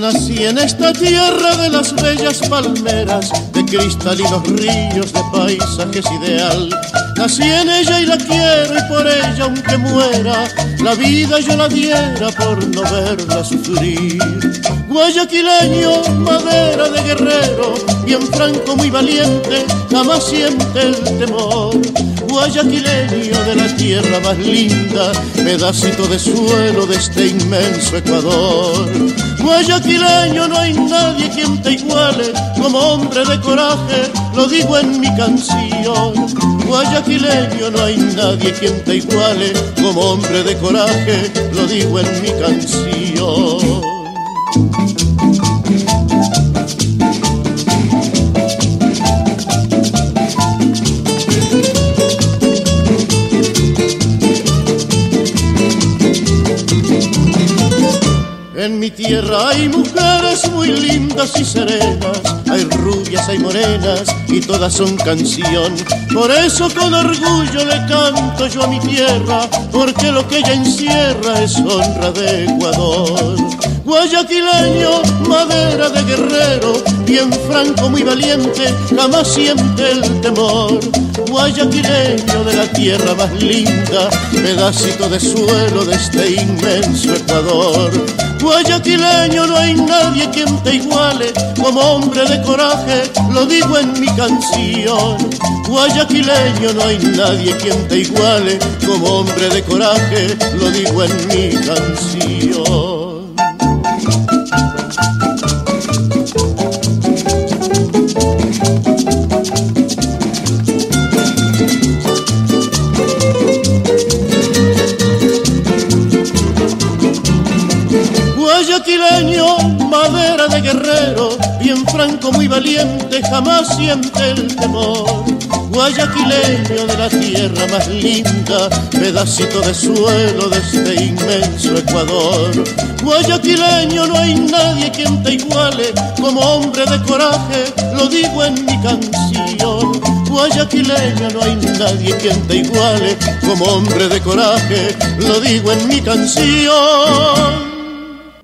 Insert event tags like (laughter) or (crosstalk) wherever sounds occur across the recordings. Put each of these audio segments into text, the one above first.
Nací en esta tierra de las bellas palmeras, de cristalinos ríos, de paisajes ideal. Nací en ella y la quiero y por ella aunque muera, la vida yo la diera por no verla sufrir. Guayaquileño, madera de guerrero, bien franco, muy valiente, jamás siente el temor. Guayaquileño de la tierra más linda, pedacito de suelo de este inmenso Ecuador. Guayaquileño no hay nadie quien te iguale, como hombre de coraje, lo digo en mi canción. Guayaquileño no hay nadie quien te iguale, como hombre de coraje, lo digo en mi canción. En mi tierra hay mujeres muy lindas y serenas, hay rubias, hay morenas y todas son canción. Por eso con orgullo le canto yo a mi tierra, porque lo que ella encierra es honra de Ecuador. Guayaquileño, madera de guerrero, bien franco, muy valiente, jamás siente el temor. Guayaquileño de la tierra más linda, pedacito de suelo de este inmenso Ecuador. Guayaquileño no hay nadie quien te iguale, como hombre de coraje, lo digo en mi canción. Guayaquileño no hay nadie quien te iguale, como hombre de coraje, lo digo en mi canción. Jamás siente el temor. Guayaquileño de la tierra más linda, pedacito de suelo de este inmenso Ecuador. Guayaquileño no hay nadie quien te iguale, como hombre de coraje, lo digo en mi canción. Guayaquileño no hay nadie quien te iguale, como hombre de coraje, lo digo en mi canción.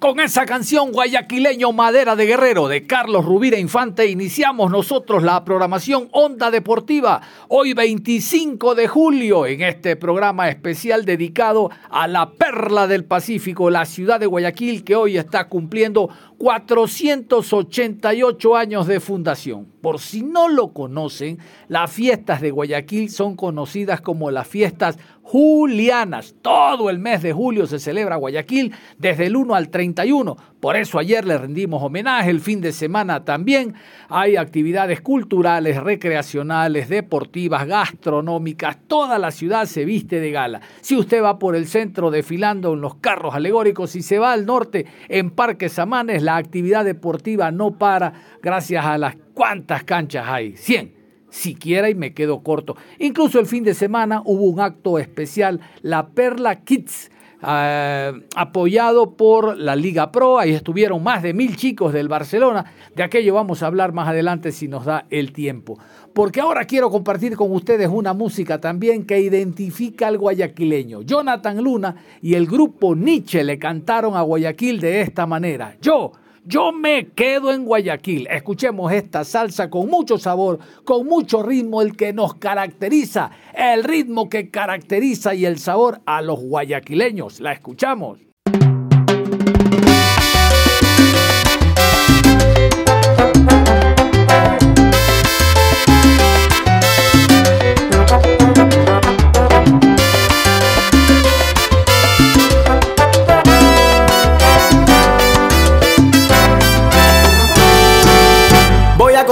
Con esa canción guayaquileño Madera de Guerrero de Carlos Rubira Infante iniciamos nosotros la programación Onda Deportiva hoy 25 de julio en este programa especial dedicado a la perla del Pacífico, la ciudad de Guayaquil que hoy está cumpliendo 488 años de fundación. Por si no lo conocen, las fiestas de Guayaquil son conocidas como las fiestas julianas. Todo el mes de julio se celebra Guayaquil desde el 1 al 31. Por eso ayer le rendimos homenaje, el fin de semana también hay actividades culturales, recreacionales, deportivas, gastronómicas. Toda la ciudad se viste de gala. Si usted va por el centro desfilando en los carros alegóricos y se va al norte en Parque Samanes, la actividad deportiva no para gracias a las cuantas canchas hay. 100 siquiera y me quedo corto. Incluso el fin de semana hubo un acto especial, la Perla Kids eh, apoyado por la Liga Pro. Ahí estuvieron más de mil chicos del Barcelona. De aquello vamos a hablar más adelante si nos da el tiempo. Porque ahora quiero compartir con ustedes una música también que identifica al guayaquileño. Jonathan Luna y el grupo Nietzsche le cantaron a Guayaquil de esta manera. Yo yo me quedo en Guayaquil. Escuchemos esta salsa con mucho sabor, con mucho ritmo, el que nos caracteriza, el ritmo que caracteriza y el sabor a los guayaquileños. La escuchamos.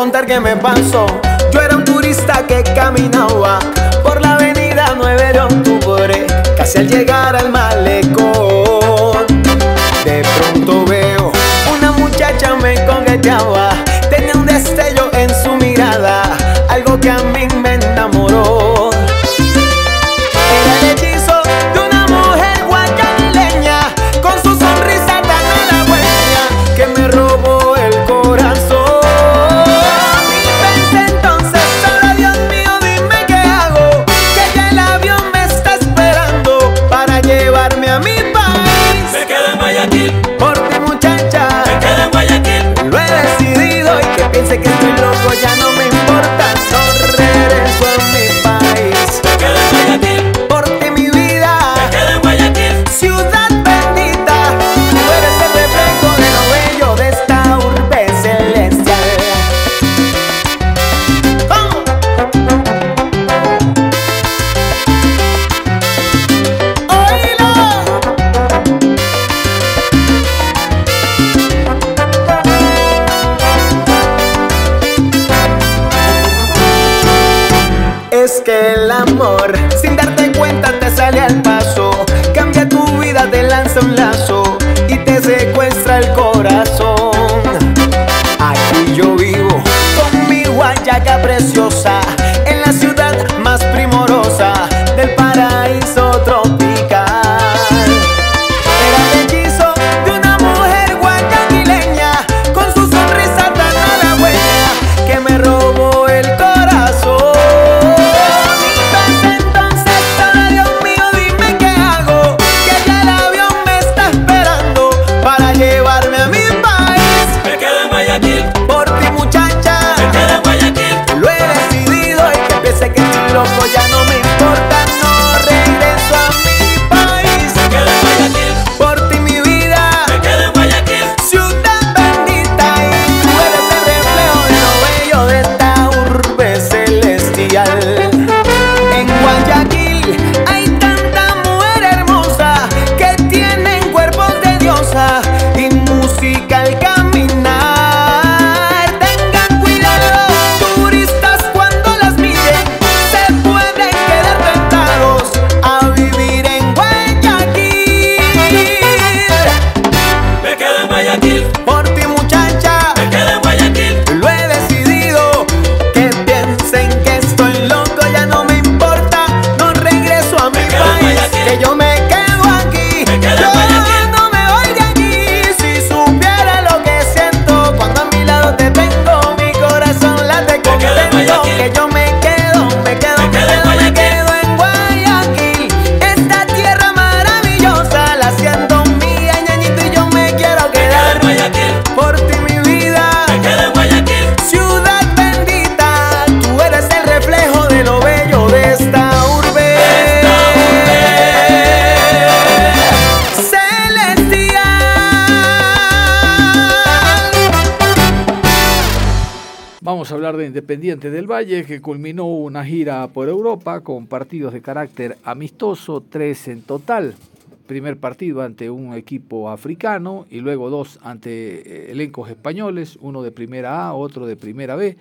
Contar qué me pasó. Yo era un turista que caminaba por la avenida 9 de octubre, casi al llegar al malecón. De pronto veo una muchacha me congueteaba, Independiente del Valle, que culminó una gira por Europa con partidos de carácter amistoso, tres en total. Primer partido ante un equipo africano y luego dos ante eh, elencos españoles, uno de primera A, otro de primera B.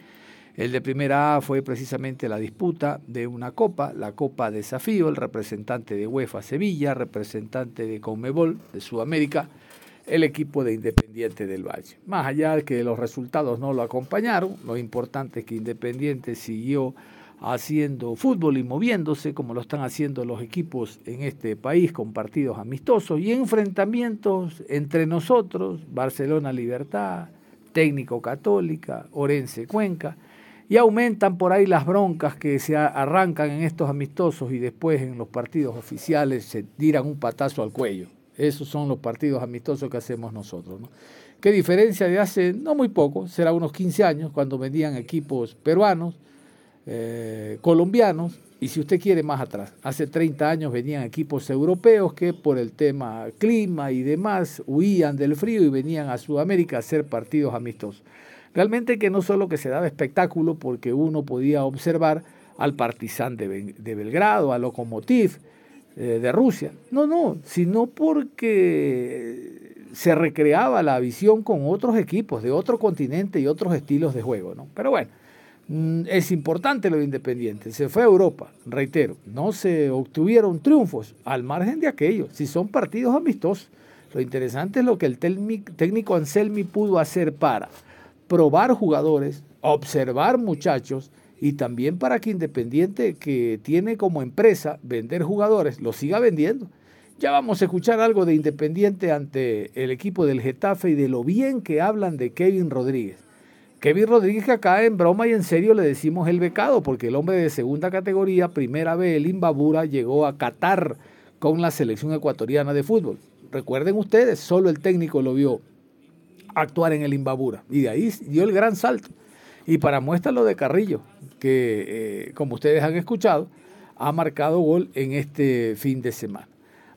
El de primera A fue precisamente la disputa de una copa, la Copa Desafío, el representante de UEFA Sevilla, representante de Conmebol de Sudamérica, el equipo de Independiente del Valle. Más allá de que los resultados no lo acompañaron, lo importante es que Independiente siguió haciendo fútbol y moviéndose como lo están haciendo los equipos en este país con partidos amistosos y enfrentamientos entre nosotros, Barcelona Libertad, Técnico Católica, Orense Cuenca, y aumentan por ahí las broncas que se arrancan en estos amistosos y después en los partidos oficiales se tiran un patazo al cuello. Esos son los partidos amistosos que hacemos nosotros. ¿Qué diferencia de hace, no muy poco, será unos 15 años, cuando vendían equipos peruanos, eh, colombianos, y si usted quiere más atrás, hace 30 años venían equipos europeos que por el tema clima y demás huían del frío y venían a Sudamérica a hacer partidos amistosos. Realmente que no solo que se daba espectáculo porque uno podía observar al Partizan de, Belgrado, al Lokomotiv eh, de Rusia, no, no, sino porque se recreaba la visión con otros equipos de otro continente y otros estilos de juego, ¿no? Pero bueno, mm, es importante lo de Independiente. Se fue a Europa, reitero, no se obtuvieron triunfos al margen de aquello, si son partidos amistosos. Lo interesante es lo que el técnico Anselmi pudo hacer para probar jugadores, observar muchachos y también para que Independiente, que tiene como empresa vender jugadores, lo siga vendiendo. Ya vamos a escuchar algo de Independiente ante el equipo del Getafe y de lo bien que hablan de Kevin Rodríguez. Kevin Rodríguez que acá en broma y en serio le decimos el becado, porque el hombre de segunda categoría, primera vez, el Imbabura, llegó a Qatar con la selección ecuatoriana de fútbol. Recuerden ustedes, solo el técnico lo vio actuar en el Imbabura y de ahí dio el gran salto. Y para muestra lo de Carrillo, que eh, como ustedes han escuchado, ha marcado gol en este fin de semana.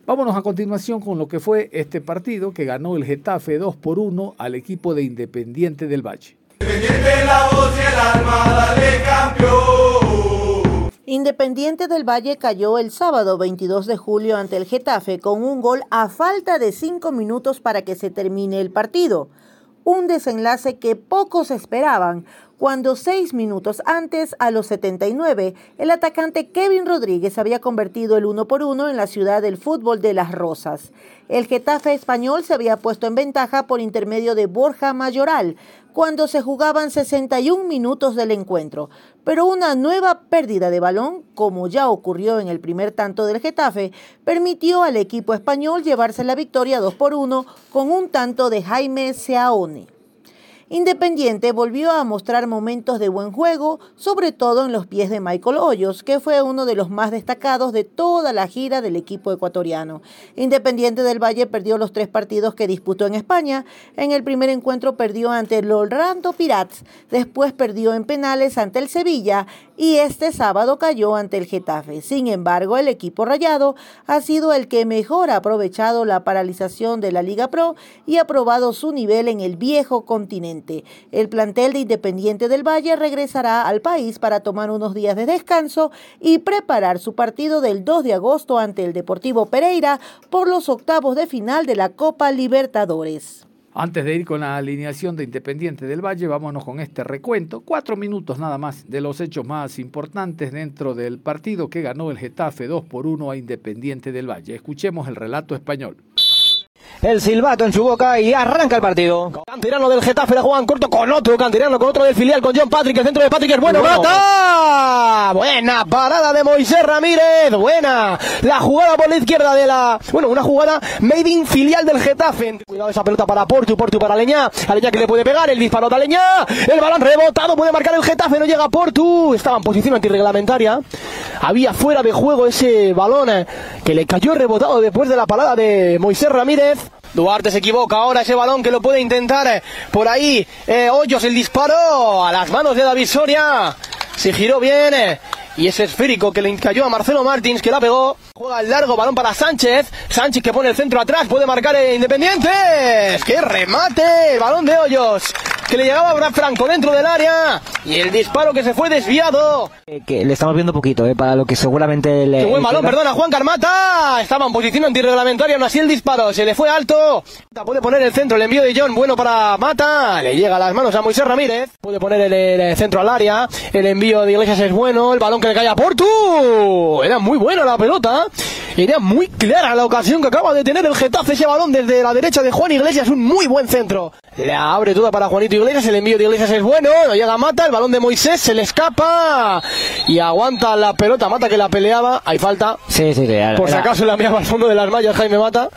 Vámonos a continuación con lo que fue este partido que ganó el Getafe 2 por 1 al equipo de Independiente del Valle. Independiente del Valle cayó el sábado 22 de julio ante el Getafe con un gol a falta de cinco minutos para que se termine el partido. Un desenlace que pocos esperaban, cuando seis minutos antes, a los 79, el atacante Kevin Rodríguez había convertido el uno por uno en la ciudad del fútbol de Las Rosas. El Getafe español se había puesto en ventaja por intermedio de Borja Mayoral, cuando se jugaban 61 minutos del encuentro, pero una nueva pérdida de balón, como ya ocurrió en el primer tanto del Getafe, permitió al equipo español llevarse la victoria 2 por 1 con un tanto de Jaime Seaone. Independiente volvió a mostrar momentos de buen juego, sobre todo en los pies de Michael Hoyos, que fue uno de los más destacados de toda la gira del equipo ecuatoriano. Independiente del Valle perdió los tres partidos que disputó en España. En el primer encuentro perdió ante el Orlando Pirates, después perdió en penales ante el Sevilla y este sábado cayó ante el Getafe. Sin embargo, el equipo rayado ha sido el que mejor ha aprovechado la paralización de la Liga Pro y ha probado su nivel en el viejo continente. El plantel de Independiente del Valle regresará al país para tomar unos días de descanso y preparar su partido del 2 de agosto ante el Deportivo Pereira por los octavos de final de la Copa Libertadores. Antes de ir con la alineación de Independiente del Valle, vámonos con este recuento. Cuatro minutos nada más de los hechos más importantes dentro del partido que ganó el Getafe 2 por 1 a Independiente del Valle. Escuchemos el relato español el silbato en su boca y arranca el partido. Cantirano del Getafe la juegan corto con otro cantirano, con otro del filial, con John Patrick, el centro de Patrick es bueno, mata. Buena parada de Moisés Ramírez, buena. La jugada por la izquierda de la, bueno, una jugada made in filial del Getafe. Cuidado esa pelota para Portu, Portu para Leña, a Leña que le puede pegar, el disparo de Leña, el balón rebotado, puede marcar el Getafe, no llega Portu, estaba en posición antirreglamentaria. Había fuera de juego ese balón eh, que le cayó rebotado después de la parada de Moisés Ramírez. Duarte se equivoca ahora ese balón que lo puede intentar eh, por ahí. Eh, Hoyos el disparo a las manos de David Soria. Se giró bien. Eh, y ese esférico que le cayó a Marcelo Martins que la pegó. Juega el largo balón para Sánchez. Sánchez que pone el centro atrás. Puede marcar Independiente. ¡Qué remate! Balón de Hoyos que le llegaba a Franco dentro del área y el disparo que se fue desviado. Eh, que le estamos viendo poquito, eh, para lo que seguramente le. ¡Qué buen balón, perdona, Juan Carmata! Estaba en posición antirreglamentaria, no así el disparo, se le fue alto. Puede poner el centro, el envío de John, bueno para Mata, le llega a las manos a Moisés Ramírez. Puede poner el, centro al área, el envío de Iglesias es bueno, el balón que le cae a Portu. Era muy buena la pelota. Era muy clara la ocasión que acaba de tener el Getafe ese balón desde la derecha de Juan Iglesias, un muy buen centro. Le abre toda para Juanito Iglesias, el envío de Iglesias es bueno, no llega Mata, el balón de Moisés se le escapa y aguanta la pelota, Mata que la peleaba, hay falta. Sí, sí, sí. era- Por si acaso la enviaba al fondo de las mallas Jaime Mata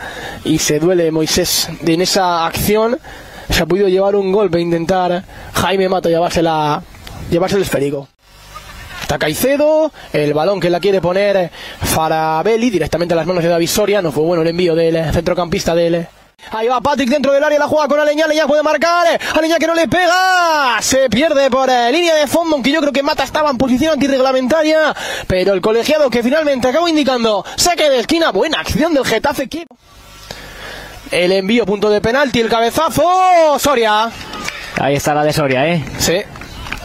y se duele Moisés en esa acción. Se ha podido llevar un golpe, intentar Jaime Mata llevarse, la, llevarse el esférico. Está Caicedo, el balón que la quiere poner Farabelli directamente a las manos de David Soria. No fue bueno el envío del eh, centrocampista del. eh. Ahí va Patrick dentro del área, la juega con Aleñá, Aleñá puede marcar, eh, Aleñá que no le pega, se pierde por eh, línea de fondo, aunque yo creo que Mata estaba en posición antirreglamentaria, pero el colegiado que finalmente acabó indicando, saque de esquina, buena acción del Getafe, que- el envío, punto de penalti, el cabezazo, Soria. Ahí está la de Soria, ¿eh? Sí.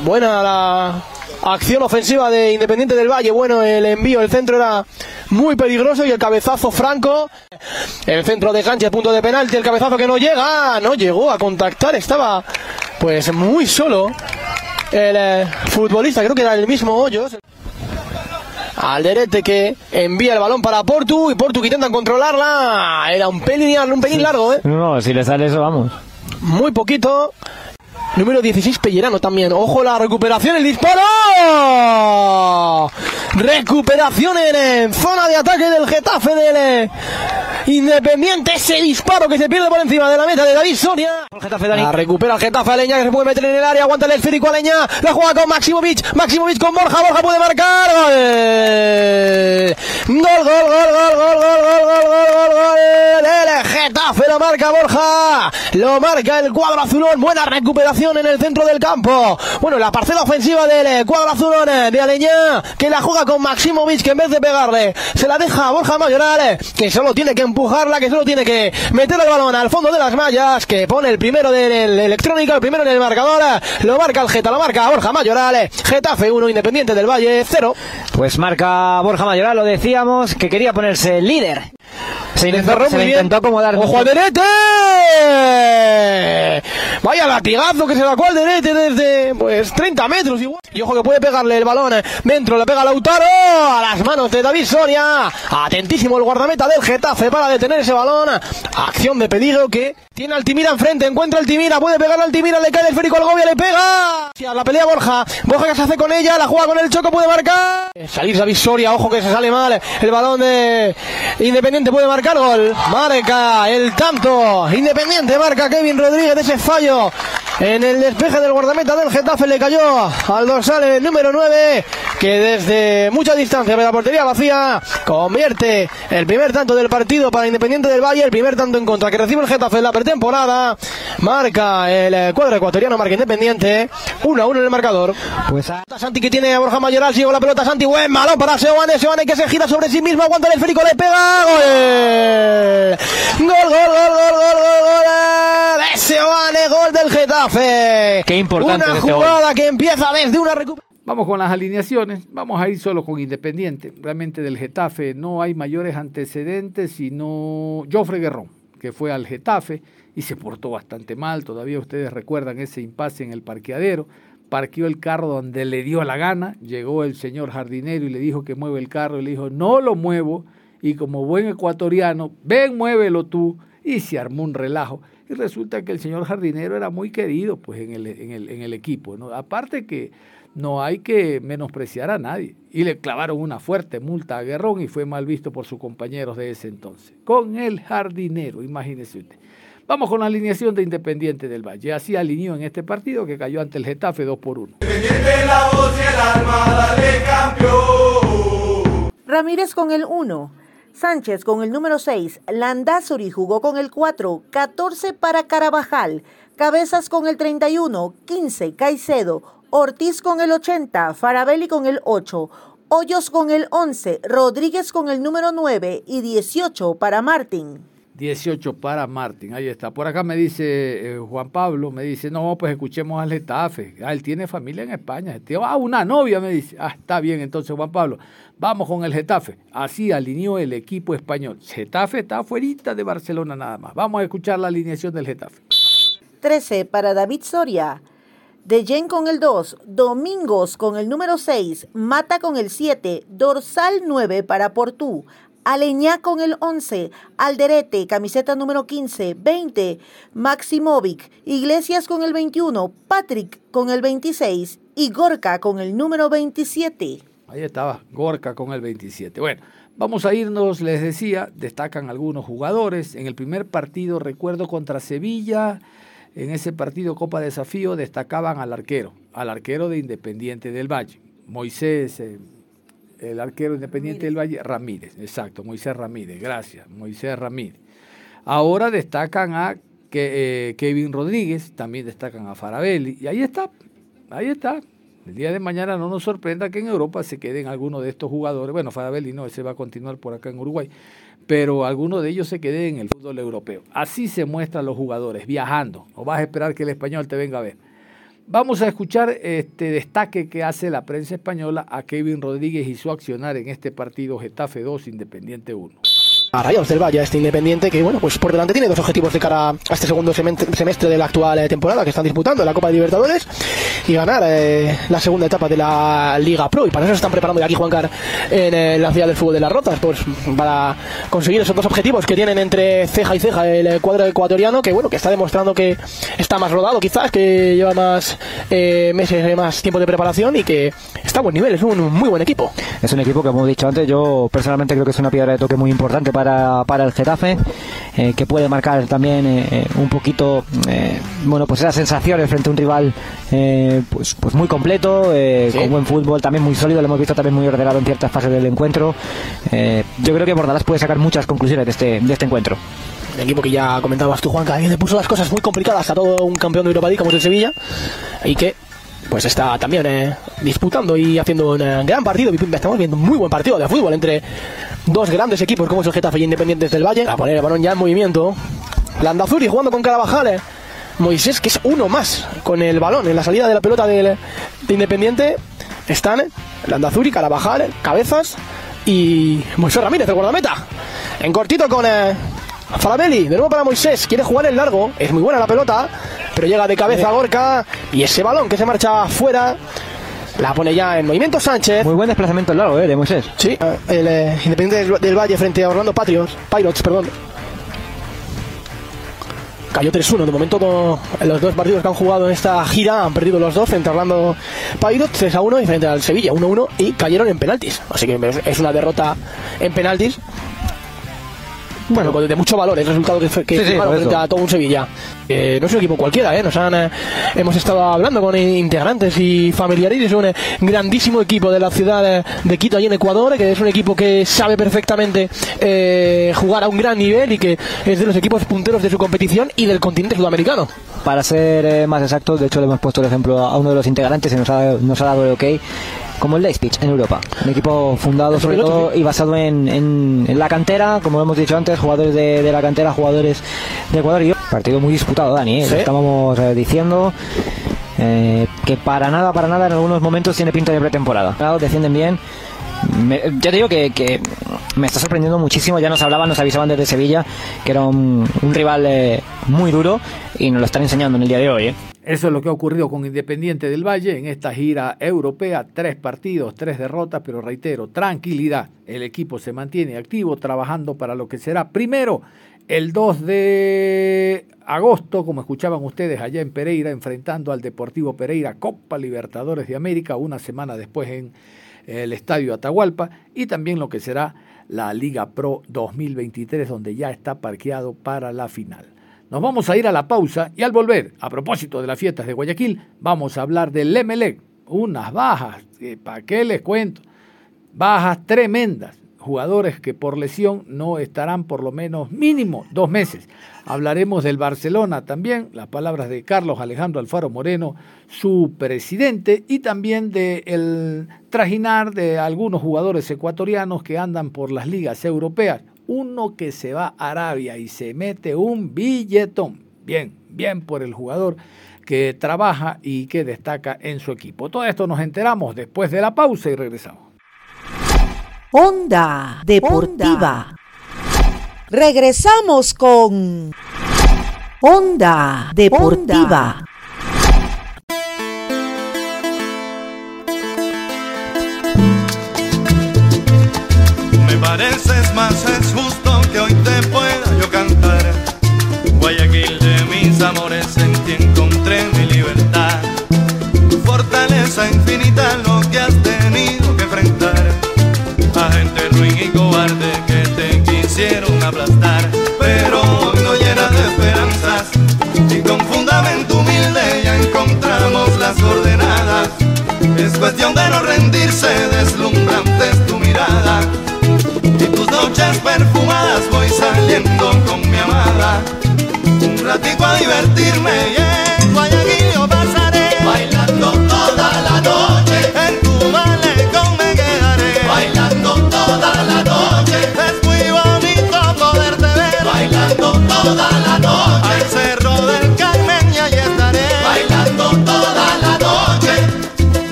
Buena la acción ofensiva de Independiente del Valle. Bueno, el envío, el centro era muy peligroso y el cabezazo franco. El centro de Sánchez, punto de penalti, el cabezazo que no llega, no llegó a contactar, estaba pues muy solo. El eh, futbolista, creo que era el mismo Hoyos. Alderete que envía el balón para Portu y Portu que intentan controlarla. Era un pelín, un pelín largo, ¿eh? No, si le sale eso, vamos. Muy poquito. Número 16, Pellerano también. Ojo la recuperación, el disparo. Recuperación en, eh, zona de ataque del Getafe del eh, Independiente. Ese disparo que se pierde por encima de la meta de David Soria. La recupera el Getafe Aleña que se puede meter en el área. Aguanta el esférico Aleña. La juega con Maximovic. Maximovic con Borja. Borja puede marcar. Gol, gol, gol, gol, gol, gol, gol, gol, gol, gol. El Getafe lo marca Borja. Lo marca el cuadro azulón. Buena recuperación en el centro del campo. Bueno, la parcela ofensiva del eh, cuadro azulón eh, de Aleñá. Que la juega con Maximovic. Que en vez de pegarle, se la deja a Borja Mayoral. eh, Que solo tiene que empujarla. Que solo tiene que meter el balón al fondo de las mallas. Que pone el primero del electrónico. El primero en el marcador. Lo marca el Geta. Lo marca Borja Mayoral. Getafe 1, Independiente del Valle 0. Pues marca Borja Mayoral, lo decíamos, que quería ponerse líder. Se, intentó, se muy le bien. intentó acomodar. ¡Ojo! Vaya latigazo que se sacó al Derete desde pues 30 metros igual. Y ojo que puede pegarle el balón eh, dentro, le pega Lautaro a las manos de David Soria. Atentísimo el guardameta del Getafe para detener ese balón. Acción de peligro que tiene Altimira enfrente, encuentra Altimira, puede pegar Altimira, le cae el férico al Gobia, le pega. La pelea Borja, Borja que se hace con ella, la juega con el Choco, puede marcar. Salir David Soria, ojo que se sale mal. El balón de Independiente puede marcar gol. Marca el tanto. Independiente marca Kevin Rodríguez ese fallo. En el despeje del guardameta del Getafe le cayó al dorsal número 9, que desde mucha distancia de la portería vacía convierte el primer tanto del partido para Independiente del Valle, el primer tanto en contra que recibe el Getafe en la pretemporada. Marca el cuadro ecuatoriano, marca Independiente, 1 a 1 en el marcador. Pues a... Santi que tiene a Borja Mayoral, llegó la pelota Santi, buen malo para Seoane, Seoane que se gira sobre sí mismo, aguanta el esférico, le pega, gol. Gol, gol, gol, gol, gol, gol, gol. De Seoane, gol del Getafe. Qué importante Una este jugada que empieza desde una recuperación. Vamos con las alineaciones. Vamos a ir solo con Independiente. Realmente del Getafe no hay mayores antecedentes, sino Jofre Guerrón, que fue al Getafe y se portó bastante mal. Todavía ustedes recuerdan ese impasse en el parqueadero. Parqueó el carro donde le dio la gana. Llegó el señor jardinero y le dijo que mueve el carro. Y le dijo, no lo muevo. Y como buen ecuatoriano, ven, muévelo tú. Y se armó un relajo. Y resulta que el señor jardinero era muy querido pues, en, el, en, el, en el equipo. ¿no? Aparte que no hay que menospreciar a nadie. Y le clavaron una fuerte multa a Guerrón y fue mal visto por sus compañeros de ese entonces. Con el jardinero, imagínese usted. Vamos con la alineación de Independiente del Valle. Así alineó en este partido que cayó ante el Getafe 2 por 1. Ramírez con el 1. Sánchez con el número 6. Landazuri jugó con el 4. 14 para Carabajal. Cabezas con el 31. 15 Caicedo. Ortiz con el 80. Farabelli con el 8. Hoyos con el 11. Rodríguez con el número 9. Y 18 para Martín. 18 para Martín, ahí está. Por acá me dice eh, Juan Pablo, me dice, no, pues escuchemos al Getafe. Ah, él tiene familia en España. Tiene- ah, una novia, me dice. Ah, está bien, entonces Juan Pablo, vamos con el Getafe. Así alineó el equipo español. Getafe está afuera de Barcelona nada más. Vamos a escuchar la alineación del Getafe. 13 para David Soria. Dejen con el 2, Domingos con el número 6, Mata con el 7, Dorsal 9 para Portú, Aleñá con el 11, Alderete, camiseta número 15, 20, Maximovic, Iglesias con el 21, Patrick con el 26 y Gorka con el número 27. Ahí estaba, Gorka con el 27. Bueno, vamos a irnos, les decía, destacan algunos jugadores. En el primer partido, recuerdo contra Sevilla, en ese partido Copa Desafío, destacaban al arquero, al arquero de Independiente del Valle, Moisés. Eh, el arquero independiente del Valle, Ramírez, exacto, Moisés Ramírez, gracias, Moisés Ramírez. Ahora destacan a que, eh, Kevin Rodríguez, también destacan a Farabelli, y ahí está, ahí está. El día de mañana no nos sorprenda que en Europa se queden algunos de estos jugadores, bueno, Farabelli no, ese va a continuar por acá en Uruguay, pero algunos de ellos se queden en el fútbol europeo. Así se muestran los jugadores, viajando, o vas a esperar que el español te venga a ver. Vamos a escuchar este destaque que hace la prensa española a Kevin Rodríguez y su accionar en este partido Getafe 2 Independiente 1 a Rayados del Valle, este Independiente, que bueno, pues por delante tiene dos objetivos de cara a este segundo semestre de la actual eh, temporada que están disputando, la Copa de Libertadores y ganar eh, la segunda etapa de la Liga Pro. Y para eso se están preparando ya aquí Juancar en eh, la ciudad del fútbol de las Rotas, pues para conseguir esos dos objetivos que tienen entre ceja y ceja el cuadro ecuatoriano, que bueno, que está demostrando que está más rodado quizás, que lleva más meses, más tiempo de preparación y que está a buen nivel, es un muy buen equipo. Es un equipo que, como he dicho antes, yo personalmente creo que es una piedra de toque muy importante para el Getafe, eh, que puede marcar también eh, eh, un poquito, bueno, pues esas sensaciones frente a un rival pues, pues muy completo, con buen fútbol, también muy sólido, lo hemos visto también muy ordenado en ciertas fases del encuentro. yo creo que Bordalás puede sacar muchas conclusiones de este, de este encuentro el equipo que ya comentabas tú, Juan, que le puso las cosas muy complicadas a todo un campeón de Europa League como es el Sevilla, y que pues está también eh, disputando y haciendo un eh, gran partido. Estamos viendo un muy buen partido de fútbol entre dos grandes equipos como es el Getafe y Independientes del Valle. A poner el balón ya en movimiento. Landazuri jugando con Carabajal. Eh. Moisés, que es uno más con el balón en la salida de la pelota del, de Independiente. Están Landazuri, Carabajal, Cabezas y Moisés Ramírez, el guardameta. En cortito con Falabelli, de nuevo para Moisés, quiere jugar el largo, es muy buena la pelota, pero llega de cabeza Gorka y ese balón que se marcha fuera. La pone ya en movimiento Sánchez. Muy buen desplazamiento largo, ¿eh? De Moisés. Sí, el eh, Independiente del, Valle frente a Orlando Patriots. Pirates, perdón. Cayó 3-1. De momento, los dos partidos que han jugado en esta gira han perdido los dos frente a Orlando Pirates 3-1 y frente al Sevilla 1-1 y cayeron en penaltis. Así que es una derrota en penaltis bueno, de mucho valor el resultado que, que sí, frente a todo un Sevilla. Eh, no es un equipo cualquiera, ¿eh? Nos han, eh, hemos estado hablando con integrantes y familiares. Es un eh, grandísimo equipo de la ciudad de Quito, allí en Ecuador, que es un equipo que sabe perfectamente jugar a un gran nivel y que es de los equipos punteros de su competición y del continente sudamericano. Para ser más exactos, de hecho, le hemos puesto el ejemplo a uno de los integrantes y nos ha, nos ha dado el ok como el Leipzig en Europa. Un equipo fundado sobre todo y basado en, en, la cantera, como hemos dicho antes, jugadores de, de la cantera, jugadores de Ecuador. Y partido muy disputado, Dani, ¿eh? estábamos eh, diciendo. Eh, que para nada, para nada en algunos momentos tiene pinta de pretemporada. Defienden bien. ya te digo que, me está sorprendiendo muchísimo. Ya nos hablaban, nos avisaban desde Sevilla que era un, un rival muy duro y nos lo están enseñando en el día de hoy. Eso es lo que ha ocurrido con Independiente del Valle en esta gira europea. Tres partidos, tres derrotas, pero reitero, tranquilidad. El equipo se mantiene activo, trabajando para lo que será primero el 2 de agosto, como escuchaban ustedes allá en Pereira, enfrentando al Deportivo Pereira Copa Libertadores de América, una semana después en el Estadio Atahualpa, y también lo que será la Liga Pro 2023, donde ya está parqueado para la final. Nos vamos a ir a la pausa y al volver, a propósito de las fiestas de Guayaquil, vamos a hablar del Emelec. Unas bajas, ¿para qué les cuento? Bajas tremendas. Jugadores que por lesión no estarán por lo menos mínimo dos meses. Hablaremos del Barcelona también, las palabras de Carlos Alejandro Alfaro Moreno, su presidente, y también del el trajinar de algunos jugadores ecuatorianos que andan por las ligas europeas uno que se va a Arabia y se mete un billetón. Bien, bien por el jugador que trabaja y que destaca en su equipo. Todo esto nos enteramos después de la pausa y regresamos. Onda Deportiva. Regresamos con Onda Deportiva. Pareces más, es justo que hoy te pueda yo cantar. Guayaquil de mis amores en ti encontré mi libertad. Tu fortaleza infinita lo que has tenido que enfrentar. A gente ruin y cobarde que te quisieron aplastar. Pero hoy no llena de esperanzas y con fundamento humilde ya encontramos las coordenadas. Es cuestión de no rendirse, deslumbrante voy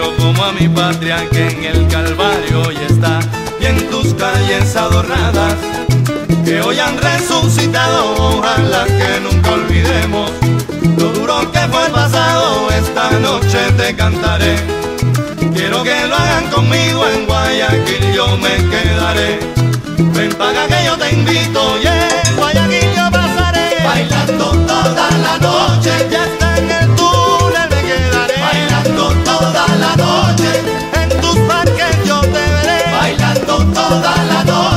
quiero como a mi patria que en el Calvario hoy está. Y en tus calles adornadas, que hoy han resucitado. Ojalá que nunca olvidemos lo duro que fue el pasado. Esta noche te cantaré. Quiero que lo hagan conmigo en Guayaquil, yo me quedaré. Ven paga que yo te invito y en Guayaquil yo pasaré. Bailando toda la noche, ya está toda la noche,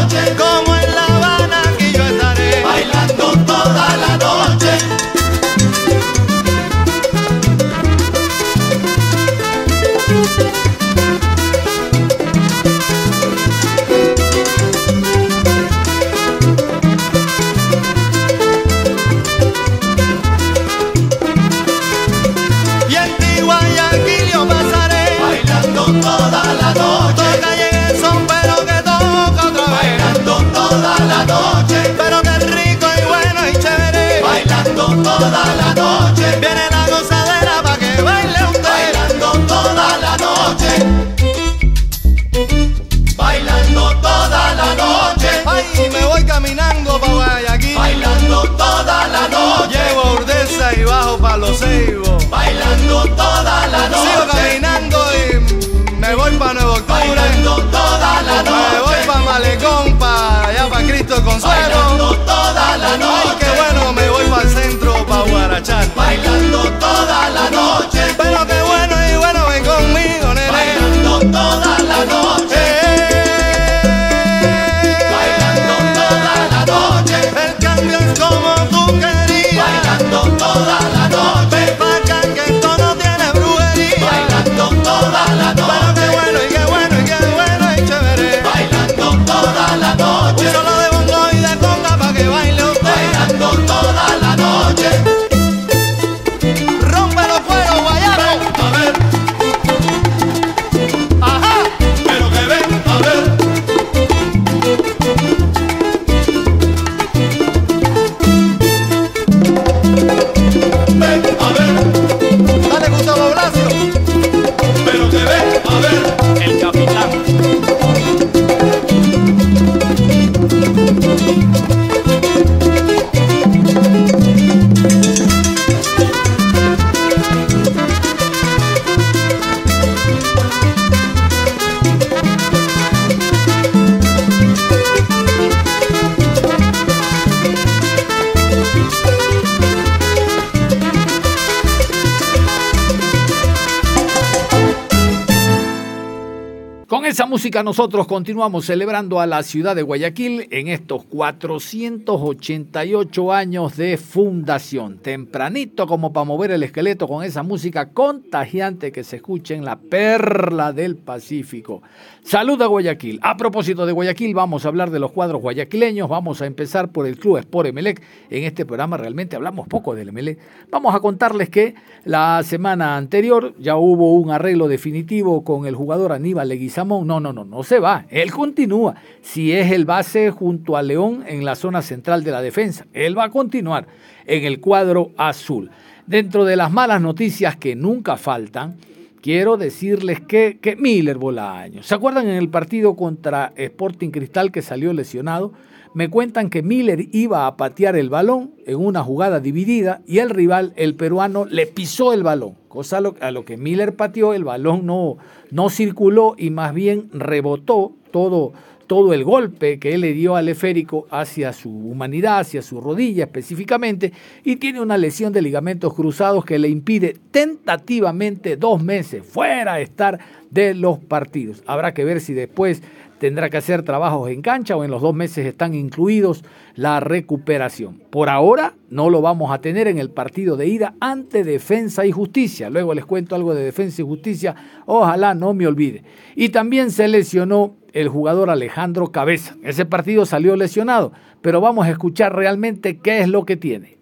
Nosotros continuamos celebrando a la ciudad de Guayaquil en estos 488 años de fundación. Tempranito como para mover el esqueleto con esa música contagiante que se escucha en la perla del Pacífico. Salud a Guayaquil. A propósito de Guayaquil, vamos a hablar de los cuadros guayaquileños. Vamos a empezar por el Club Sport Emelec. En este programa realmente hablamos poco del Emelec. Vamos a contarles que la semana anterior ya hubo un arreglo definitivo con el jugador Aníbal Leguizamón. No, no, no, no se va. Él continúa. Si es el base junto a León en la zona central de la defensa, él va a continuar en el cuadro azul. Dentro de las malas noticias que nunca faltan, quiero decirles que, que Miller Bolaño. ¿Se acuerdan en el partido contra Sporting Cristal que salió lesionado? Me cuentan que Miller iba a patear el balón en una jugada dividida y el rival, el peruano, le pisó el balón. Cosa a lo que Miller pateó, el balón no, no circuló y más bien rebotó todo todo el golpe que él le dio al esférico hacia su humanidad, hacia su rodilla específicamente, y tiene una lesión de ligamentos cruzados que le impide tentativamente dos meses fuera estar de los partidos. Habrá que ver si después tendrá que hacer trabajos en cancha o en los dos meses están incluidos la recuperación. Por ahora no lo vamos a tener en el partido de ida ante Defensa y Justicia. Luego les cuento algo de Defensa y Justicia, ojalá no me olvide. Y también se lesionó el jugador Alejandro Cabeza. Ese partido salió lesionado, pero vamos a escuchar realmente qué es lo que tiene.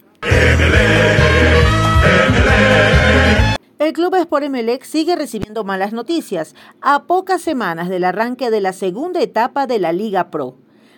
El club Sport Emelec sigue recibiendo malas noticias a pocas semanas del arranque de la segunda etapa de la Liga Pro.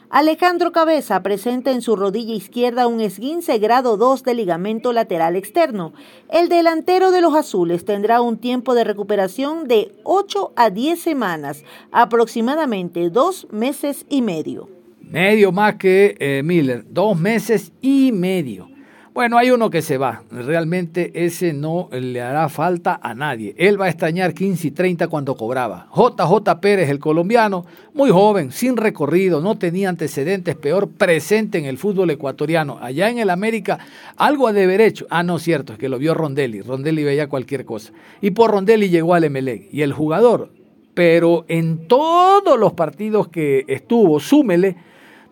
Alejandro Cabeza presenta en su rodilla izquierda un esguince grado 2 de ligamento lateral externo. El delantero de los azules tendrá un tiempo de recuperación de 8 a 10 semanas, aproximadamente dos meses y medio. Medio más que eh, Miller, dos meses y medio. Bueno, hay uno que se va. Realmente ese no le hará falta a nadie. Él va a extrañar 15 y 30 cuando cobraba. JJ Pérez, el colombiano, muy joven, sin recorrido, no tenía antecedentes, peor presente en el fútbol ecuatoriano. Allá en el América, algo a deber hecho. Ah, no, cierto, es que lo vio Rondelli. Rondelli veía cualquier cosa. Y por Rondelli llegó al MLE. Y el jugador, pero en todos los partidos que estuvo, súmele,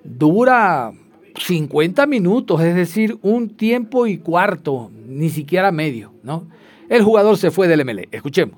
dura 50 minutos, es decir, un tiempo y cuarto, ni siquiera medio, ¿no? El jugador se fue del MLE. Escuchemos.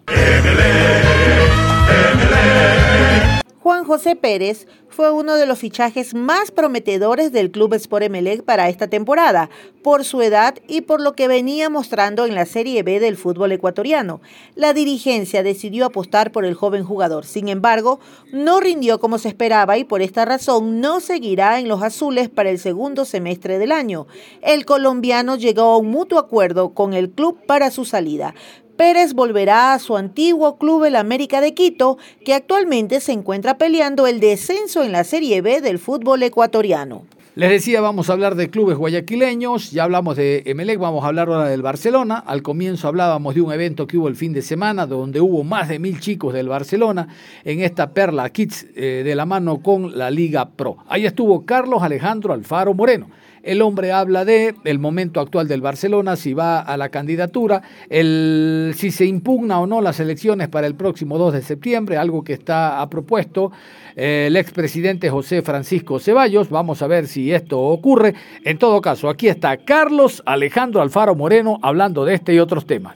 Juan José Pérez fue uno de los fichajes más prometedores del club Sport Emelec para esta temporada, por su edad y por lo que venía mostrando en la Serie B del fútbol ecuatoriano. La dirigencia decidió apostar por el joven jugador. Sin embargo, no rindió como se esperaba y por esta razón no seguirá en los azules para el segundo semestre del año. El colombiano llegó a un mutuo acuerdo con el club para su salida. Pérez volverá a su antiguo club el América de Quito, que actualmente se encuentra peleando el descenso en la Serie B del fútbol ecuatoriano. Les decía, vamos a hablar de clubes guayaquileños, ya hablamos de Emelec, vamos a hablar ahora del Barcelona. Al comienzo hablábamos de un evento que hubo el fin de semana, donde hubo más de mil chicos del Barcelona en esta Perla Kids eh, de la mano con la Liga Pro. Ahí estuvo Carlos Alejandro Alfaro Moreno. El hombre habla de el momento actual del Barcelona, si va a la candidatura, el, si se impugna o no las elecciones para el próximo 2 de septiembre, algo que está a propuesto eh, el expresidente José Francisco Ceballos. Vamos a ver si esto ocurre. En todo caso, aquí está Carlos Alejandro Alfaro Moreno hablando de este y otros temas.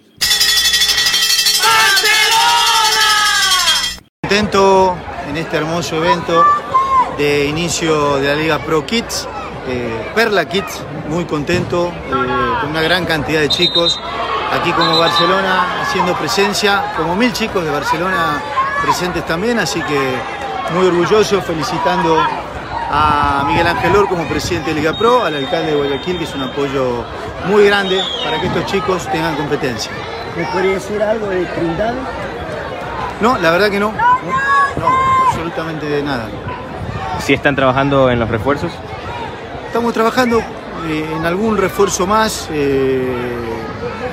Contento en este hermoso evento de inicio de la Liga Pro Kids eh, Perla Kids, muy contento, eh, con una gran cantidad de chicos. Aquí como Barcelona haciendo presencia, como mil chicos de Barcelona presentes también, así que muy orgulloso, felicitando a Miguel Ángel Or como presidente de Liga Pro, al alcalde de Guayaquil, que es un apoyo muy grande para que estos chicos tengan competencia. ¿Me podría decir algo de Trindade? No, la verdad que no. No, absolutamente de nada. ¿Si están trabajando en los refuerzos? Estamos trabajando eh, en algún refuerzo más. Eh,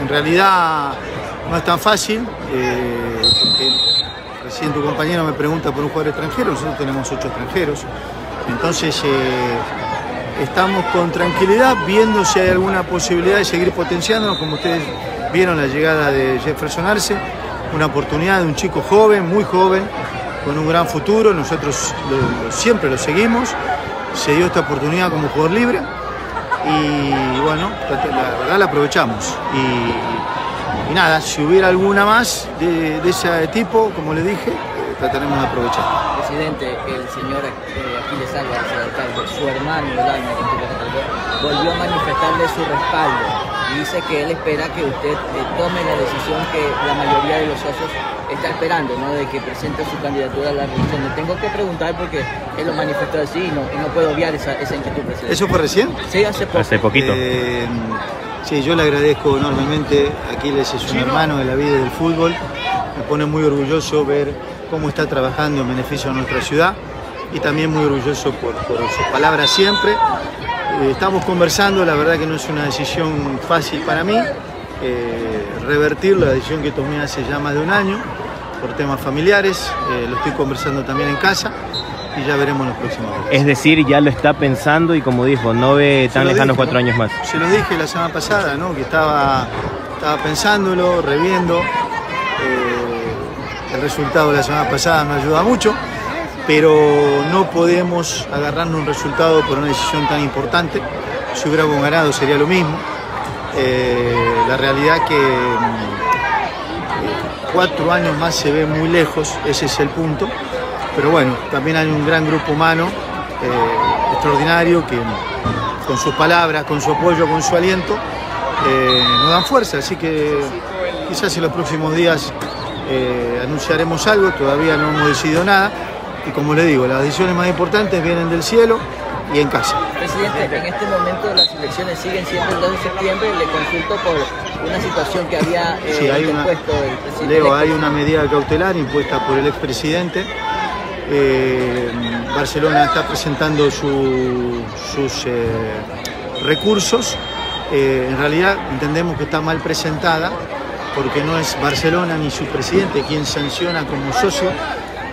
en realidad no es tan fácil. Eh, recién tu compañero me pregunta por un jugador extranjero, nosotros tenemos ocho extranjeros. Entonces estamos con tranquilidad viendo si hay alguna posibilidad de seguir potenciándonos, como ustedes vieron la llegada de Jefferson Arce, una oportunidad de un chico joven, muy joven, con un gran futuro, nosotros siempre lo seguimos se dio esta oportunidad como jugador libre y bueno, la verdad la aprovechamos. Y, nada, si hubiera alguna más de, ese tipo, como le dije, trataremos de aprovechar. Presidente, el señor eh, Aquiles Álvarez, el alcalde, su hermano, el volvió a manifestarle su respaldo y dice que él espera que usted eh, tome la decisión que la mayoría de los socios está esperando, ¿no? De que presente su candidatura a la reelección. Le tengo que preguntar porque él lo manifestó así y no, y no puedo obviar esa, esa inquietud, presidente. ¿Eso fue recién? Sí, hace poco. Hace poquito. Eh, sí, yo le agradezco enormemente. Aquiles es un hermano de la vida del fútbol me pone muy orgulloso ver cómo está trabajando en beneficio de nuestra ciudad y también muy orgulloso por, por sus palabras siempre. Eh, estamos conversando, la verdad que no es una decisión fácil para mí, eh, revertir la decisión que tomé hace ya más de un año por temas familiares, eh, lo estoy conversando también en casa y ya veremos los próximos días. Es decir, ya lo está pensando y como dijo, no ve tan lejanos cuatro ¿no? años más. Se los dije la semana pasada, ¿no? que estaba, estaba pensándolo, reviendo. Eh, el resultado de la semana pasada no ayuda mucho, pero no podemos agarrarnos un resultado por una decisión tan importante. Si hubiéramos ganado sería lo mismo. Eh, la realidad que mm, cuatro años más se ve muy lejos, ese es el punto. Pero bueno, también hay un gran grupo humano eh, extraordinario que con sus palabras, con su apoyo, con su aliento, eh, nos dan fuerza. Así que quizás en los próximos días anunciaremos algo, todavía no hemos decidido nada. Y como le digo, las decisiones más importantes vienen del cielo y en casa. Presidente, en este momento las elecciones siguen siendo el 2 de septiembre. Le consulto por una situación que había eh, Sí, hay una, interpuesto el presidente. Leo, hay una medida cautelar impuesta por el expresidente. Eh, Barcelona está presentando su- sus eh, recursos. Eh, en realidad entendemos que está mal presentada porque no es Barcelona ni su presidente quien sanciona como socio,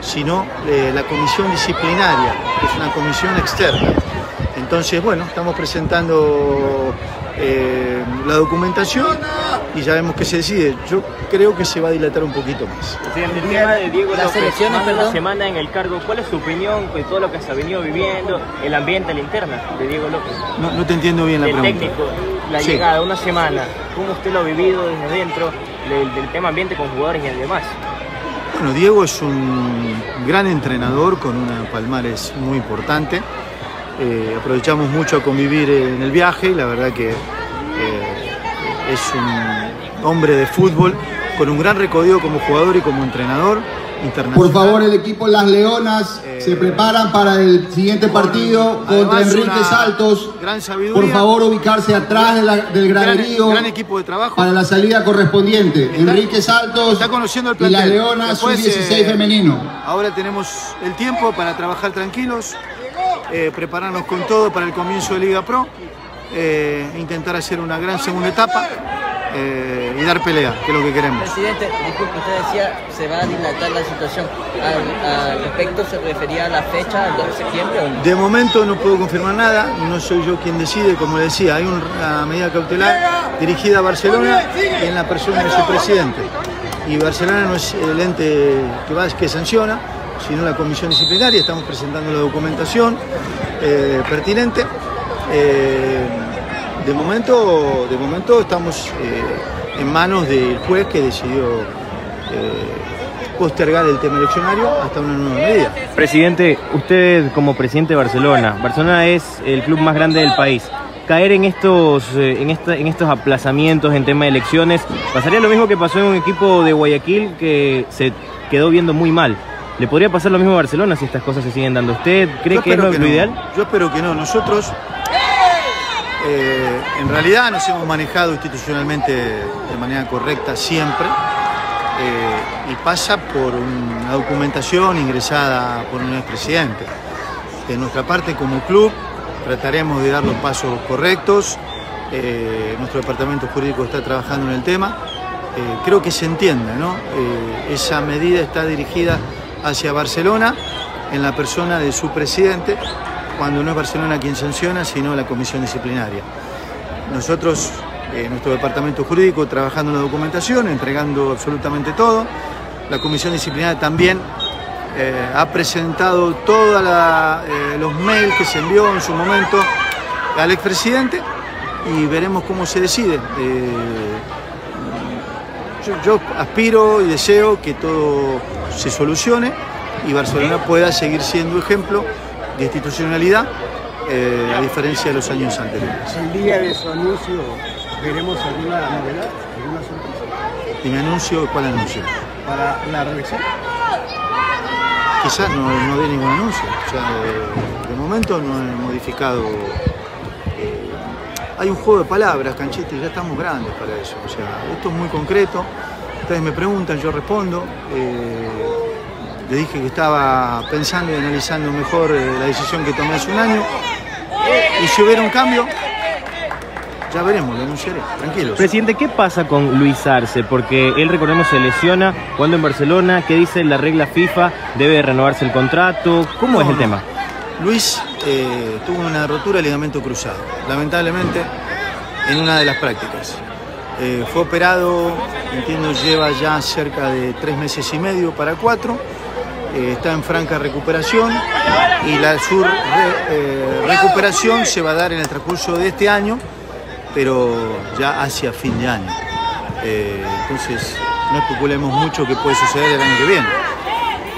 sino eh, la comisión disciplinaria, que es una comisión externa. Entonces, bueno, estamos presentando eh, la documentación y ya vemos que se decide. Yo creo que se va a dilatar un poquito más. Presidente, el tema de Diego Las López, perdón. semana en el cargo, ¿cuál es su opinión de todo lo que se ha venido viviendo, el ambiente, la interna de Diego López? No, no te entiendo bien la el pregunta. técnico, la Sí. llegada, una semana, ¿cómo usted lo ha vivido desde dentro del, del tema ambiente con jugadores y demás? Bueno, Diego es un gran entrenador con una palmares muy importante. Eh, aprovechamos mucho a convivir en el viaje y la verdad que eh, es un hombre de fútbol con un gran recorrido como jugador y como entrenador internacional. Por favor, el equipo Las Leonas se preparan para el siguiente partido contra Enrique Saltos. gran sabiduría. Por favor, ubicarse atrás de la- del Gran- graderío gran equipo de trabajo. para la salida correspondiente. Enrique Saltos Está conociendo el y plantel. Las Leonas Después, sub-16 eh, femenino. Ahora tenemos el tiempo para trabajar tranquilos, eh, prepararnos con todo para el comienzo de Liga Pro, eh, intentar hacer una gran segunda etapa eh, y dar pelea, que es lo que queremos. Presidente, disculpe, usted decía se va a dilatar la situación. Al, al respecto, ¿se refería a la fecha, el 2 de septiembre o no? De momento no puedo confirmar nada, no soy yo quien decide, como le decía, hay una medida cautelar dirigida a Barcelona y en la persona de su presidente. Y Barcelona no es el ente que va, que sanciona, sino la comisión disciplinaria, estamos presentando la documentación eh, pertinente. Eh, de, momento, de momento estamos eh, en manos del juez que decidió eh, postergar el tema eleccionario hasta una nueva medida. Presidente, usted como presidente de Barcelona, Barcelona es el club más grande del país. Caer en estos, eh, en, esta- en estos aplazamientos en tema de elecciones, pasaría lo mismo que pasó en un equipo de Guayaquil que se quedó viendo muy mal. ¿Le podría pasar lo mismo a Barcelona si estas cosas se siguen dando? ¿Usted cree que es lo, lo no. ideal? Yo espero que no. Nosotros, eh, en realidad, nos hemos manejado institucionalmente de manera correcta siempre. eh, y pasa por una documentación ingresada por un expresidente. De nuestra parte, como club, trataremos de dar los pasos correctos. Eh, nuestro departamento jurídico está trabajando en el tema. Creo que se entiende, ¿no? Esa medida está dirigida hacia Barcelona en la persona de su presidente, cuando no es Barcelona quien sanciona, sino la comisión disciplinaria. Nosotros, eh, nuestro departamento jurídico, trabajando en la documentación, entregando absolutamente todo. La comisión disciplinaria también eh, ha presentado todos los mails que se envió en su momento al expresidente y veremos cómo se decide. Eh, yo aspiro y deseo que todo se solucione y Barcelona pueda seguir siendo ejemplo de institucionalidad eh, a diferencia de los años anteriores. El día de su anuncio, ¿veremos alguna novedad, alguna sorpresa ¿Y mi anuncio? ¿Cuál anuncio? para la reelección? Quizás no, no dé ningún anuncio. O sea, de, de momento no he modificado. eh, hay un juego de palabras, Canchete, ya estamos grandes para eso. O sea, esto es muy concreto. ustedes me preguntan, yo respondo. Eh, le dije que estaba pensando y analizando mejor eh, la decisión que tomé hace un año. Y si hubiera un cambio, ya veremos, lo anunciaré. Tranquilos. Presidente, ¿qué pasa con Luis Arce? Porque él, recordemos, se lesiona cuando en Barcelona. ¿Qué dice la regla FIFA? ¿Debe renovarse el contrato? ¿Cómo No, es el no. tema? Luis eh, tuvo una rotura de ligamento cruzado, lamentablemente en una de las prácticas. Eh, fue operado, entiendo, lleva ya cerca de tres meses y medio para cuatro. Eh, está en franca recuperación y la sur eh, recuperación se va a dar en el transcurso de este año, pero ya hacia fin de año. Eh, entonces, no especulemos mucho qué puede suceder el año que viene.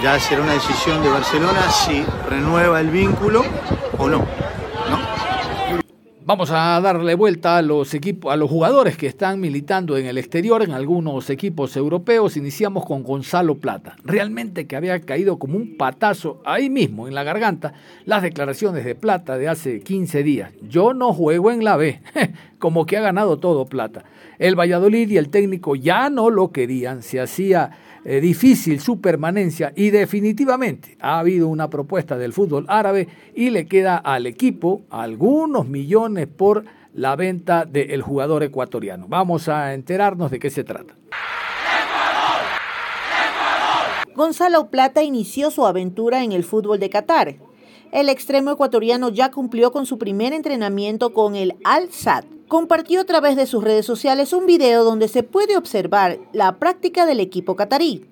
Ya será una decisión de Barcelona si renueva el vínculo o no. Vamos a darle vuelta a los equipos, a los jugadores que están militando en el exterior, en algunos equipos europeos. Iniciamos con Gonzalo Plata. Realmente que había caído como un patazo ahí mismo, en la garganta, las declaraciones de Plata de hace 15 días. Yo no juego en la B, (laughs) como que ha ganado todo Plata. El Valladolid y el técnico ya no lo querían, se hacía eh, difícil su permanencia y definitivamente ha habido una propuesta del fútbol árabe y le queda al equipo algunos millones por la venta del jugador ecuatoriano. Vamos a enterarnos de qué se trata. Gonzalo Plata inició su aventura en el fútbol de Qatar. El extremo ecuatoriano ya cumplió con su primer entrenamiento con el Al-Sad. Compartió a través de sus redes sociales un video donde se puede observar la práctica del equipo catarí.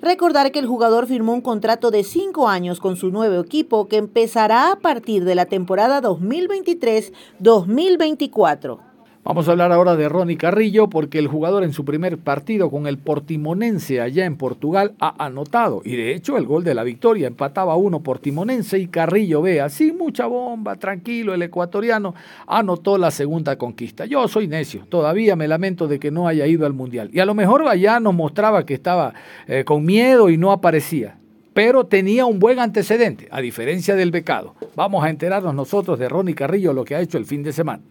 Recordar que el jugador firmó un contrato de cinco años con su nuevo equipo que empezará a partir de la temporada 2023-2024. Vamos a hablar ahora de Ronnie Carrillo porque el jugador en su primer partido con el Portimonense allá en Portugal ha anotado y de hecho el gol de la victoria empataba uno Portimonense y Carrillo vea, sin mucha bomba, tranquilo, el ecuatoriano anotó la segunda conquista. Yo soy necio, todavía me lamento de que no haya ido al Mundial y a lo mejor allá nos mostraba que estaba eh, con miedo y no aparecía. Pero tenía un buen antecedente, a diferencia del becado. Vamos a enterarnos nosotros de Ronnie Carrillo lo que ha hecho el fin de semana.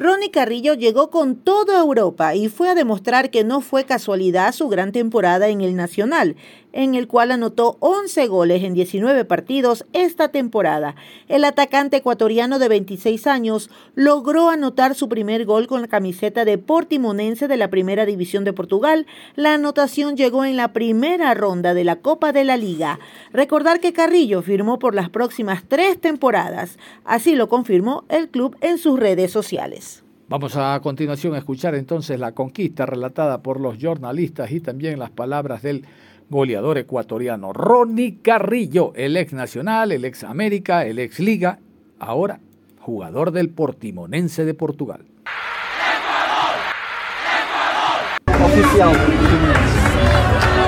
Ronnie Carrillo llegó con toda Europa y fue a demostrar que no fue casualidad su gran temporada en el Nacional, en el cual anotó 11 goles en 19 partidos esta temporada. El atacante ecuatoriano de 26 años logró anotar su primer gol con la camiseta de Portimonense de la Primera División de Portugal. La anotación llegó en la primera ronda de la Copa de la Liga. Recordar que Carrillo firmó por las próximas tres temporadas. Así lo confirmó el club en sus redes sociales. Vamos a continuación a escuchar entonces la conquista relatada por los jornalistas y también las palabras del goleador ecuatoriano Ronnie Carrillo, el ex Nacional, el ex América, el ex Liga, ahora jugador del Portimonense de Portugal. Oficial.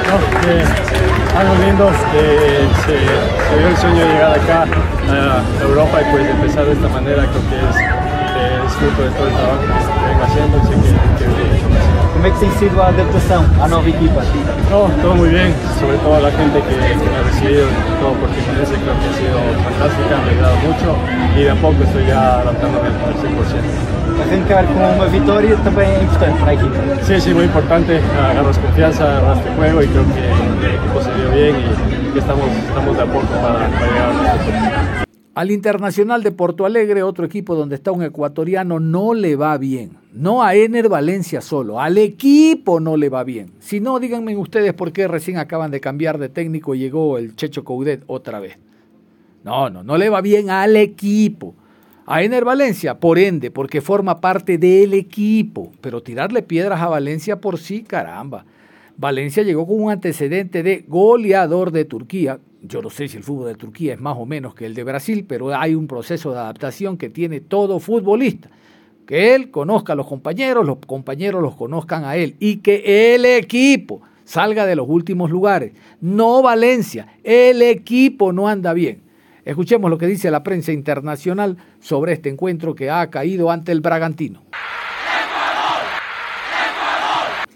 No, que algo lindo, que se, dio el sueño de llegar acá a Europa y pues empezar de esta manera creo que es, que es fruto de todo el trabajo que vengo haciendo y que. Como é que tem sido a adaptação à nova equipa? No, todo muy bien, sobre todo la gente que, que me ha recibido, todo por Portimonense, creo que ha sido fantástica, me ha ayudado mucho y de a poco estoy ya adaptándome al 100%. Arrancar com uma vitória também é importante para a equipa. Sí, sí, muy importante, agarras confianza, agarras este juego y creo que el equipo se dio bien y que estamos, estamos de a poco para, para llegar a. Al Internacional de Porto Alegre, otro equipo donde está un ecuatoriano, no le va bien. No a Ener Valencia solo, al equipo no le va bien. Si no, díganme ustedes por qué recién acaban de cambiar de técnico y llegó el Checho Coudet otra vez. No, no, no le va bien al equipo. A Ener Valencia, por ende, porque forma parte del equipo. Pero tirarle piedras a Valencia por sí, caramba. Valencia llegó con un antecedente de goleador de Turquía. Yo no sé si el fútbol de Turquía es más o menos que el de Brasil, pero hay un proceso de adaptación que tiene todo futbolista. Que él conozca a los compañeros, los compañeros los conozcan a él y que el equipo salga de los últimos lugares. No Valencia, el equipo no anda bien. Escuchemos lo que dice la prensa internacional sobre este encuentro que ha caído ante el Bragantino.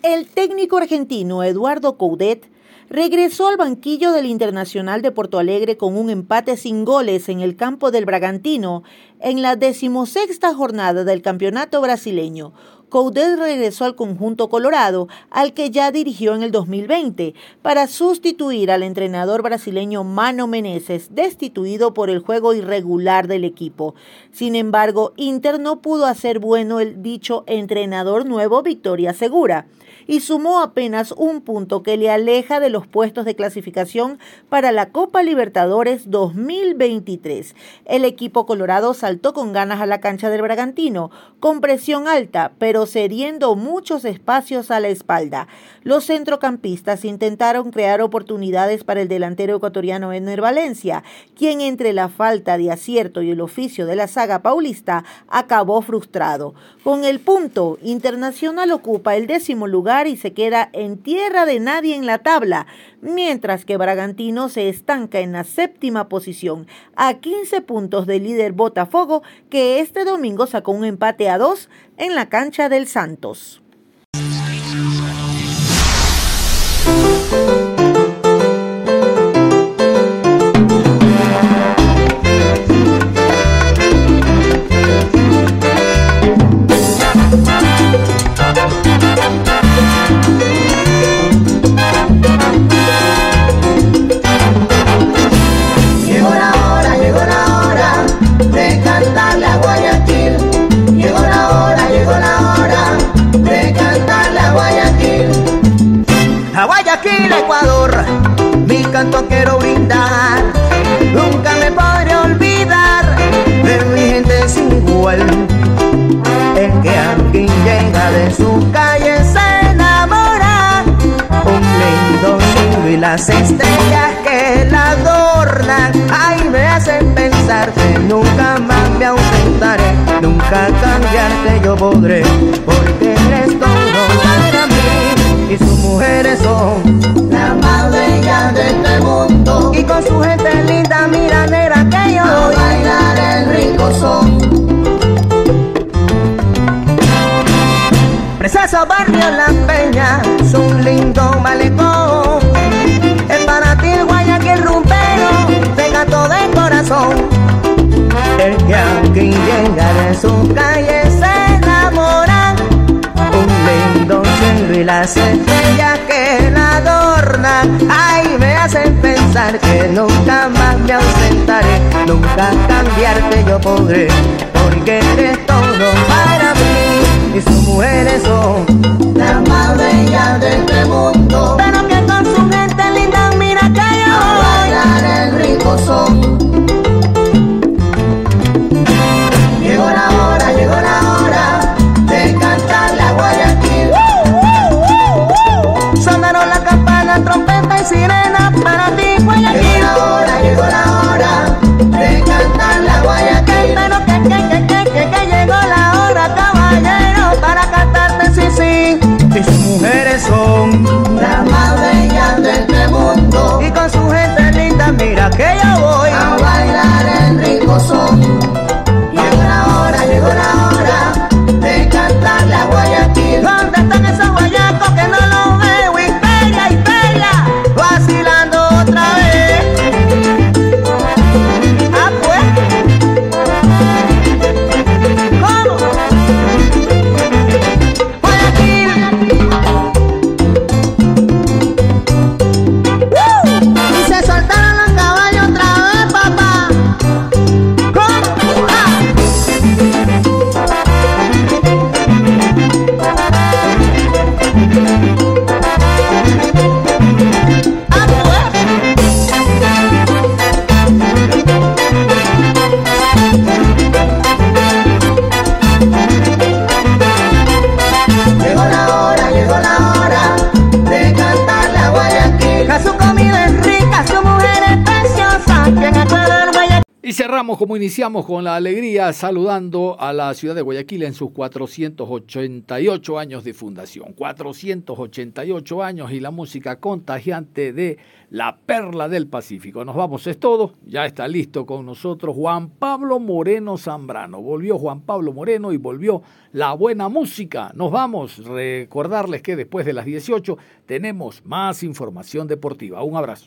El técnico argentino Eduardo Coudet regresó al banquillo del Internacional de Porto Alegre con un empate sin goles en el campo del Bragantino en la decimosexta jornada del campeonato brasileño. Coudet regresó al conjunto colorado, al que ya dirigió en el 2020, para sustituir al entrenador brasileño Mano Meneses, destituido por el juego irregular del equipo. Sin embargo, Inter no pudo hacer bueno el dicho entrenador nuevo Victoria Segura y sumó apenas un punto que le aleja de los puestos de clasificación para la Copa Libertadores 2023. El equipo colorado saltó con ganas a la cancha del Bragantino, con presión alta, pero cediendo muchos espacios a la espalda. Los centrocampistas intentaron crear oportunidades para el delantero ecuatoriano Ener Valencia, quien entre la falta de acierto y el oficio de la saga paulista acabó frustrado. Con el punto, Internacional ocupa el décimo lugar y se queda en tierra de nadie en la tabla, mientras que Bragantino se estanca en la séptima posición, a 15 puntos del líder Botafogo, que este domingo sacó un empate a dos en la cancha del Santos. A Guayaquil, Ecuador, mi canto quiero brindar. Nunca me podré olvidar de mi gente sin igual. El que aquí llega de su calle se enamora. Un lindo cielo y las estrellas que la adornan. Ay, me hacen pensar que nunca más me ausentaré. Nunca cambiarte yo podré, porque eres todo. Y sus mujeres son La más bella de este mundo. y con su gente linda, mira negra que yo A bailar el rico son. Precioso barrio La Peña, es un lindo malecón. Es para ti el rumbero, de gato de corazón. El que aquí llega de su calle se enamora. Un lindo las estrellas que la adornan. Ay, me hacen pensar que nunca más me ausentaré. Nunca cambiarte yo podré, porque eres todo para mí. Y sus mujeres son La más bella de este mundo. pero que con su gente linda mira que yo A voy. bailar el rico son. Como iniciamos con la alegría saludando a la ciudad de Guayaquil en sus 488 años de fundación. 488 años y la música contagiante de la perla del Pacífico. Nos vamos, es todo. Ya está listo con nosotros Juan Pablo Moreno Zambrano. Volvió Juan Pablo Moreno y volvió la buena música. Nos vamos. Recordarles que después de las 18 tenemos más información deportiva. Un abrazo